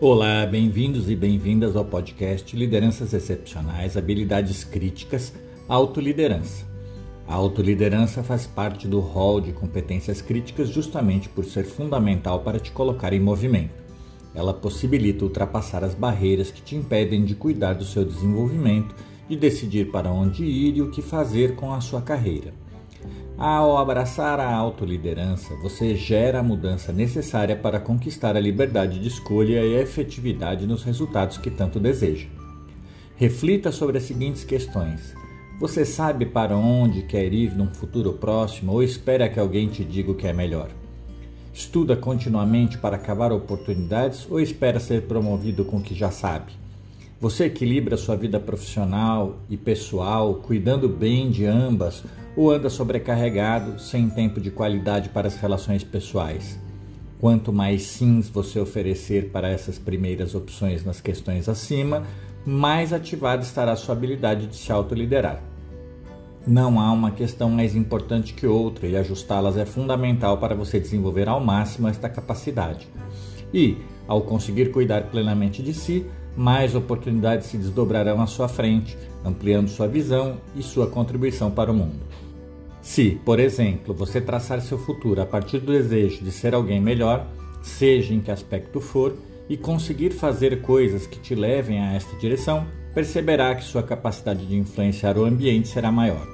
Olá, bem-vindos e bem-vindas ao podcast Lideranças Excepcionais, Habilidades Críticas, Autoliderança. A autoliderança faz parte do rol de competências críticas justamente por ser fundamental para te colocar em movimento. Ela possibilita ultrapassar as barreiras que te impedem de cuidar do seu desenvolvimento, de decidir para onde ir e o que fazer com a sua carreira. Ao abraçar a autoliderança, você gera a mudança necessária para conquistar a liberdade de escolha e a efetividade nos resultados que tanto deseja. Reflita sobre as seguintes questões: Você sabe para onde quer ir num futuro próximo ou espera que alguém te diga o que é melhor? Estuda continuamente para cavar oportunidades ou espera ser promovido com o que já sabe? Você equilibra sua vida profissional e pessoal, cuidando bem de ambas, ou anda sobrecarregado, sem tempo de qualidade para as relações pessoais? Quanto mais sims você oferecer para essas primeiras opções nas questões acima, mais ativada estará sua habilidade de se autoliderar. Não há uma questão mais importante que outra e ajustá-las é fundamental para você desenvolver ao máximo esta capacidade. E, ao conseguir cuidar plenamente de si, mais oportunidades se desdobrarão à sua frente, ampliando sua visão e sua contribuição para o mundo. Se, por exemplo, você traçar seu futuro a partir do desejo de ser alguém melhor, seja em que aspecto for, e conseguir fazer coisas que te levem a esta direção, perceberá que sua capacidade de influenciar o ambiente será maior.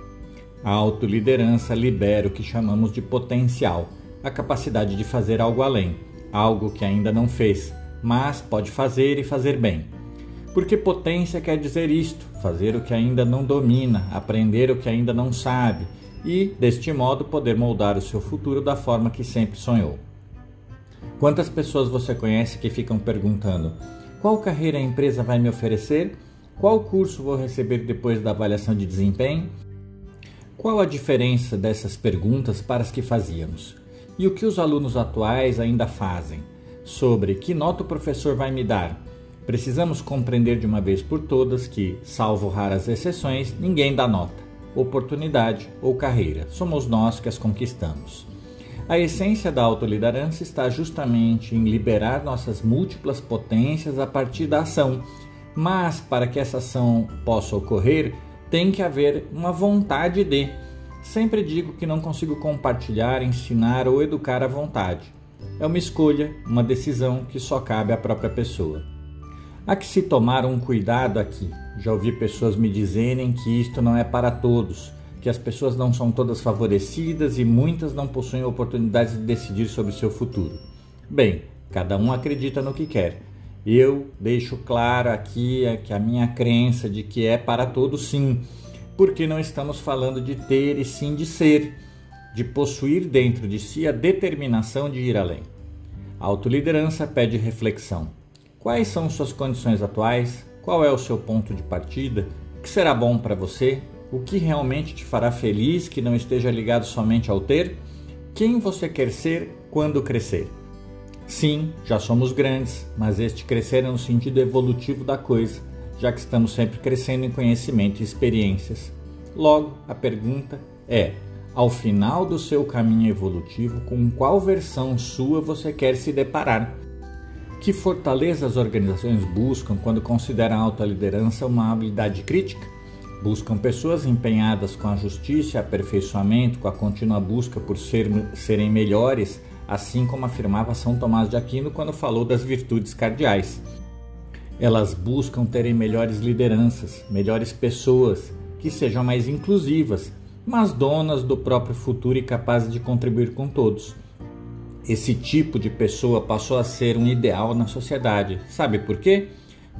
A autoliderança libera o que chamamos de potencial, a capacidade de fazer algo além, algo que ainda não fez, mas pode fazer e fazer bem. Porque potência quer dizer isto: fazer o que ainda não domina, aprender o que ainda não sabe e, deste modo, poder moldar o seu futuro da forma que sempre sonhou. Quantas pessoas você conhece que ficam perguntando: qual carreira a empresa vai me oferecer? Qual curso vou receber depois da avaliação de desempenho? Qual a diferença dessas perguntas para as que fazíamos? E o que os alunos atuais ainda fazem? Sobre que nota o professor vai me dar? Precisamos compreender de uma vez por todas que, salvo raras exceções, ninguém dá nota, oportunidade ou carreira. Somos nós que as conquistamos. A essência da autoliderança está justamente em liberar nossas múltiplas potências a partir da ação. Mas para que essa ação possa ocorrer, tem que haver uma vontade de. Sempre digo que não consigo compartilhar, ensinar ou educar à vontade. É uma escolha, uma decisão que só cabe à própria pessoa. Há que se tomar um cuidado aqui. Já ouvi pessoas me dizerem que isto não é para todos, que as pessoas não são todas favorecidas e muitas não possuem oportunidades de decidir sobre seu futuro. Bem, cada um acredita no que quer. Eu deixo claro aqui que a minha crença de que é para todos sim, porque não estamos falando de ter e sim de ser de possuir dentro de si a determinação de ir além. A autoliderança pede reflexão. Quais são suas condições atuais? Qual é o seu ponto de partida? O que será bom para você? O que realmente te fará feliz que não esteja ligado somente ao ter? Quem você quer ser quando crescer? Sim, já somos grandes, mas este crescer é no sentido evolutivo da coisa, já que estamos sempre crescendo em conhecimento e experiências. Logo, a pergunta é: ao final do seu caminho evolutivo, com qual versão sua você quer se deparar. Que fortaleza as organizações buscam quando consideram a alta liderança uma habilidade crítica? Buscam pessoas empenhadas com a justiça aperfeiçoamento, com a contínua busca por ser, serem melhores, assim como afirmava São Tomás de Aquino quando falou das virtudes cardeais. Elas buscam terem melhores lideranças, melhores pessoas, que sejam mais inclusivas, mas donas do próprio futuro e capazes de contribuir com todos. Esse tipo de pessoa passou a ser um ideal na sociedade. Sabe por quê?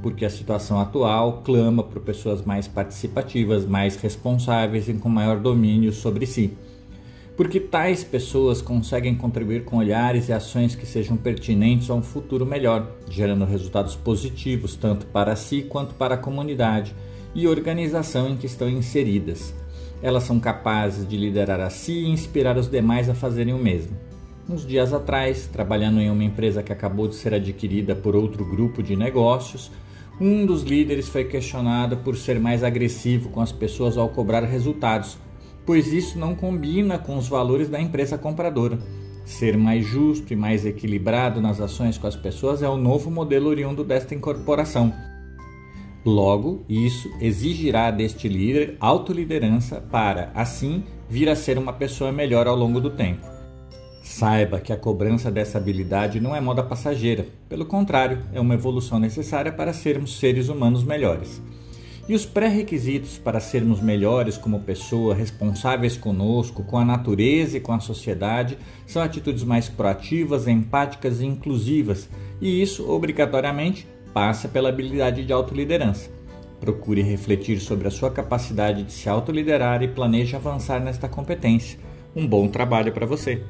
Porque a situação atual clama por pessoas mais participativas, mais responsáveis e com maior domínio sobre si. Porque tais pessoas conseguem contribuir com olhares e ações que sejam pertinentes a um futuro melhor, gerando resultados positivos tanto para si quanto para a comunidade e organização em que estão inseridas. Elas são capazes de liderar a si e inspirar os demais a fazerem o mesmo. Uns dias atrás, trabalhando em uma empresa que acabou de ser adquirida por outro grupo de negócios, um dos líderes foi questionado por ser mais agressivo com as pessoas ao cobrar resultados, pois isso não combina com os valores da empresa compradora. Ser mais justo e mais equilibrado nas ações com as pessoas é o novo modelo oriundo desta incorporação. Logo, isso exigirá deste líder autoliderança para, assim, vir a ser uma pessoa melhor ao longo do tempo. Saiba que a cobrança dessa habilidade não é moda passageira, pelo contrário, é uma evolução necessária para sermos seres humanos melhores. E os pré-requisitos para sermos melhores como pessoa, responsáveis conosco, com a natureza e com a sociedade, são atitudes mais proativas, empáticas e inclusivas, e isso, obrigatoriamente, passa pela habilidade de autoliderança. Procure refletir sobre a sua capacidade de se autoliderar e planeje avançar nesta competência. Um bom trabalho para você!